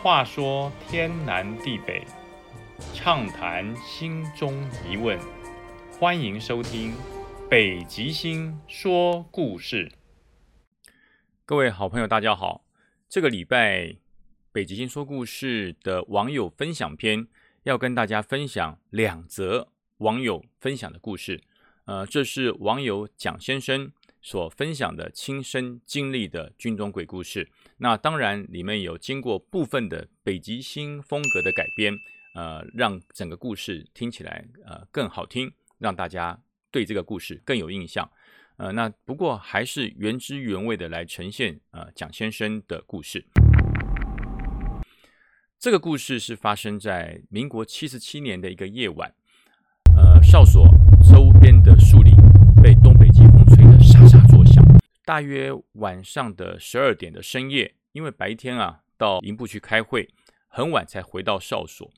话说天南地北，畅谈心中疑问，欢迎收听《北极星说故事》。各位好朋友，大家好！这个礼拜《北极星说故事》的网友分享篇，要跟大家分享两则网友分享的故事。呃，这是网友蒋先生所分享的亲身经历的军中鬼故事。那当然，里面有经过部分的北极星风格的改编，呃，让整个故事听起来呃更好听，让大家对这个故事更有印象。呃，那不过还是原汁原味的来呈现呃蒋先生的故事。这个故事是发生在民国七十七年的一个夜晚，呃，哨所周边的树林被东北季风吹得沙沙作响。大约晚上的十二点的深夜，因为白天啊到营部去开会，很晚才回到哨所。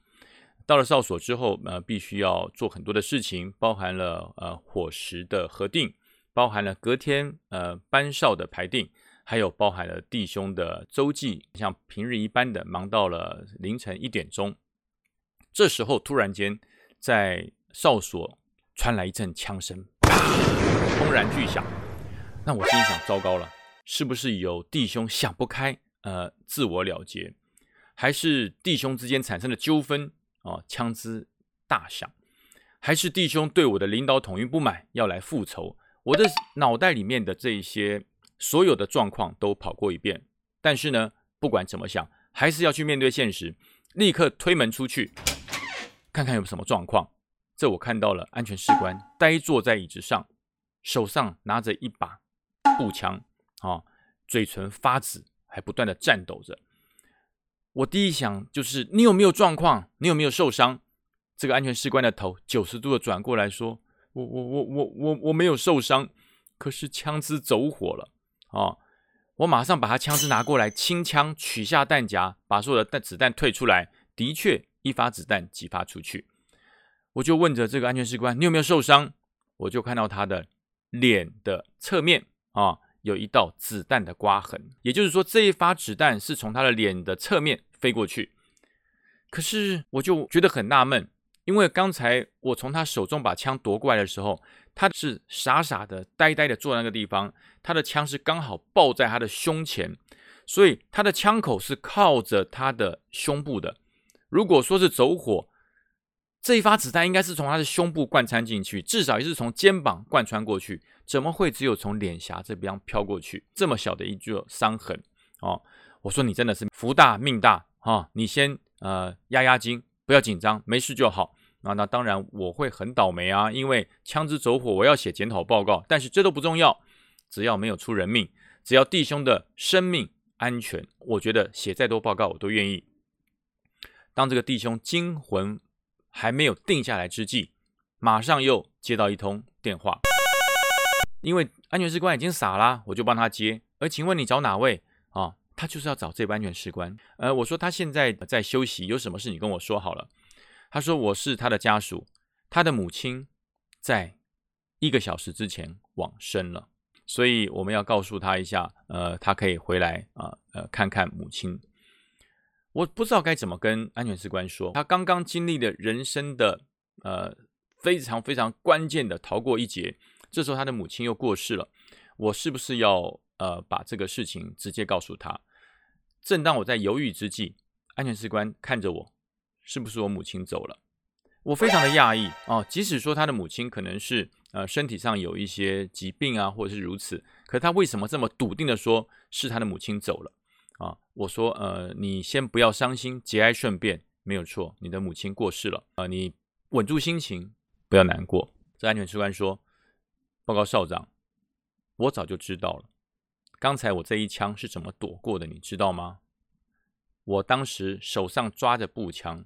到了哨所之后，呃，必须要做很多的事情，包含了呃伙食的核定，包含了隔天呃班哨的排定，还有包含了弟兄的周记，像平日一般的忙到了凌晨一点钟。这时候突然间在哨所传来一阵枪声，砰然巨响。那我心想：糟糕了，是不是有弟兄想不开，呃，自我了结，还是弟兄之间产生了纠纷啊？枪支大响，还是弟兄对我的领导统一不满，要来复仇？我的脑袋里面的这一些所有的状况都跑过一遍，但是呢，不管怎么想，还是要去面对现实，立刻推门出去，看看有什么状况。这我看到了，安全士官呆坐在椅子上，手上拿着一把。步枪啊，嘴唇发紫，还不断的颤抖着。我第一想就是你有没有状况？你有没有受伤？这个安全士官的头九十度的转过来说：“我我我我我我没有受伤，可是枪支走火了啊！”我马上把他枪支拿过来，清枪取下弹夹，把所有的弹子弹退出来。的确，一发子弹几发出去。我就问着这个安全士官：“你有没有受伤？”我就看到他的脸的侧面。啊，有一道子弹的刮痕，也就是说，这一发子弹是从他的脸的侧面飞过去。可是，我就觉得很纳闷，因为刚才我从他手中把枪夺过来的时候，他是傻傻的、呆呆的坐在那个地方，他的枪是刚好抱在他的胸前，所以他的枪口是靠着他的胸部的。如果说是走火，这一发子弹应该是从他的胸部贯穿进去，至少也是从肩膀贯穿过去。怎么会只有从脸颊这边飘过去？这么小的一座伤痕哦！我说你真的是福大命大哈！你先呃压压惊，不要紧张，没事就好。那那当然我会很倒霉啊，因为枪支走火，我要写检讨报告。但是这都不重要，只要没有出人命，只要弟兄的生命安全，我觉得写再多报告我都愿意。当这个弟兄惊魂。还没有定下来之际，马上又接到一通电话，因为安全士官已经傻啦，我就帮他接。而请问你找哪位啊？他就是要找这位安全士官。呃，我说他现在在休息，有什么事你跟我说好了。他说我是他的家属，他的母亲在一个小时之前往生了，所以我们要告诉他一下，呃，他可以回来啊，呃，看看母亲。我不知道该怎么跟安全士官说，他刚刚经历的人生的呃非常非常关键的逃过一劫，这时候他的母亲又过世了，我是不是要呃把这个事情直接告诉他？正当我在犹豫之际，安全士官看着我，是不是我母亲走了？我非常的讶异啊，即使说他的母亲可能是呃身体上有一些疾病啊，或者是如此，可他为什么这么笃定的说是他的母亲走了？啊，我说，呃，你先不要伤心，节哀顺变，没有错，你的母亲过世了，啊，你稳住心情，不要难过。这安全士官说，报告少长，我早就知道了，刚才我这一枪是怎么躲过的，你知道吗？我当时手上抓着步枪，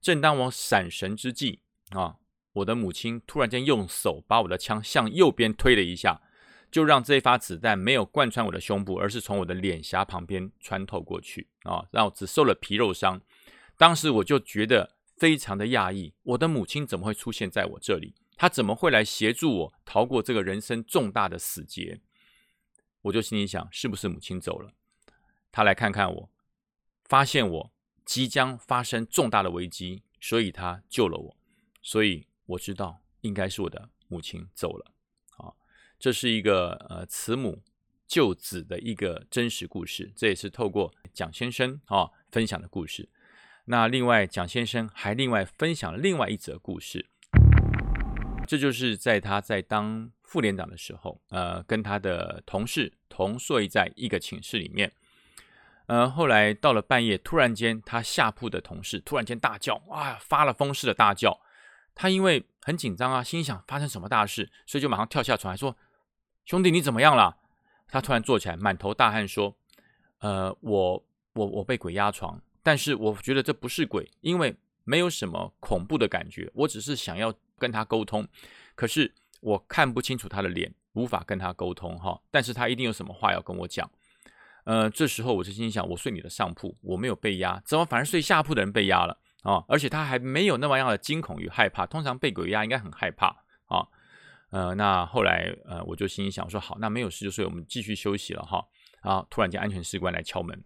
正当我闪神之际，啊，我的母亲突然间用手把我的枪向右边推了一下。就让这一发子弹没有贯穿我的胸部，而是从我的脸颊旁边穿透过去啊，让我只受了皮肉伤。当时我就觉得非常的讶异，我的母亲怎么会出现在我这里？他怎么会来协助我逃过这个人生重大的死劫？我就心里想，是不是母亲走了？他来看看我，发现我即将发生重大的危机，所以他救了我，所以我知道应该是我的母亲走了。啊，这是一个呃慈母救子的一个真实故事，这也是透过蒋先生啊分享的故事。那另外，蒋先生还另外分享了另外一则故事，这就是在他在当副连长的时候，呃，跟他的同事同睡在一个寝室里面。呃，后来到了半夜，突然间，他下铺的同事突然间大叫，啊，发了疯似的大叫。他因为很紧张啊，心想发生什么大事，所以就马上跳下床来说：“兄弟，你怎么样了？”他突然坐起来，满头大汗说：“呃，我我我被鬼压床，但是我觉得这不是鬼，因为没有什么恐怖的感觉，我只是想要跟他沟通，可是我看不清楚他的脸，无法跟他沟通哈，但是他一定有什么话要跟我讲。”呃，这时候我就心想，我睡你的上铺，我没有被压，怎么反而睡下铺的人被压了啊？而且他还没有那么样的惊恐与害怕，通常被鬼压应该很害怕啊。呃，那后来呃，我就心想说，好，那没有事就睡，我们继续休息了哈。啊，突然间安全士官来敲门，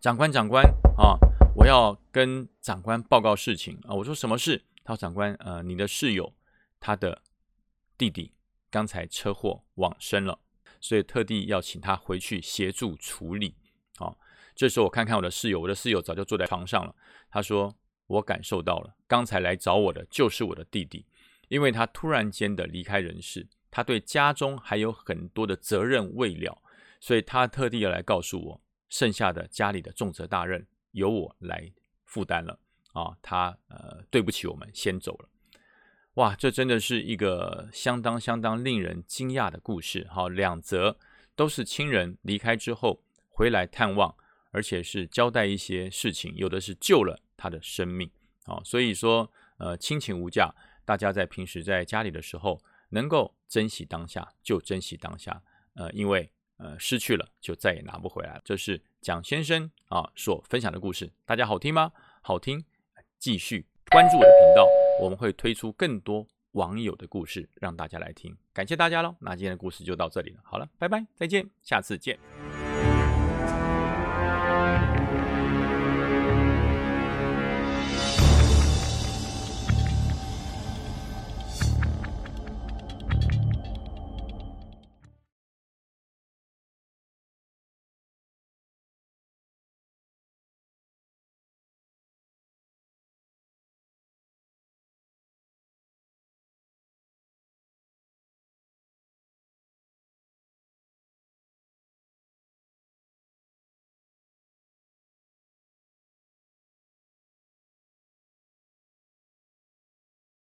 长官长官啊，我要跟长官报告事情啊。我说什么事？他说长官，呃，你的室友他的弟弟刚才车祸往生了。所以特地要请他回去协助处理。啊，这时候我看看我的室友，我的室友早就坐在床上了。他说：“我感受到了，刚才来找我的就是我的弟弟，因为他突然间的离开人世，他对家中还有很多的责任未了，所以他特地要来告诉我，剩下的家里的重责大任由我来负担了。啊，他呃对不起我们，先走了。”哇，这真的是一个相当相当令人惊讶的故事。好，两则都是亲人离开之后回来探望，而且是交代一些事情，有的是救了他的生命。啊，所以说，呃，亲情无价，大家在平时在家里的时候，能够珍惜当下就珍惜当下。呃，因为呃失去了就再也拿不回来了。这是蒋先生啊所分享的故事，大家好听吗？好听，继续关注我的频道。我们会推出更多网友的故事，让大家来听。感谢大家喽！那今天的故事就到这里了。好了，拜拜，再见，下次见。